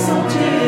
precisam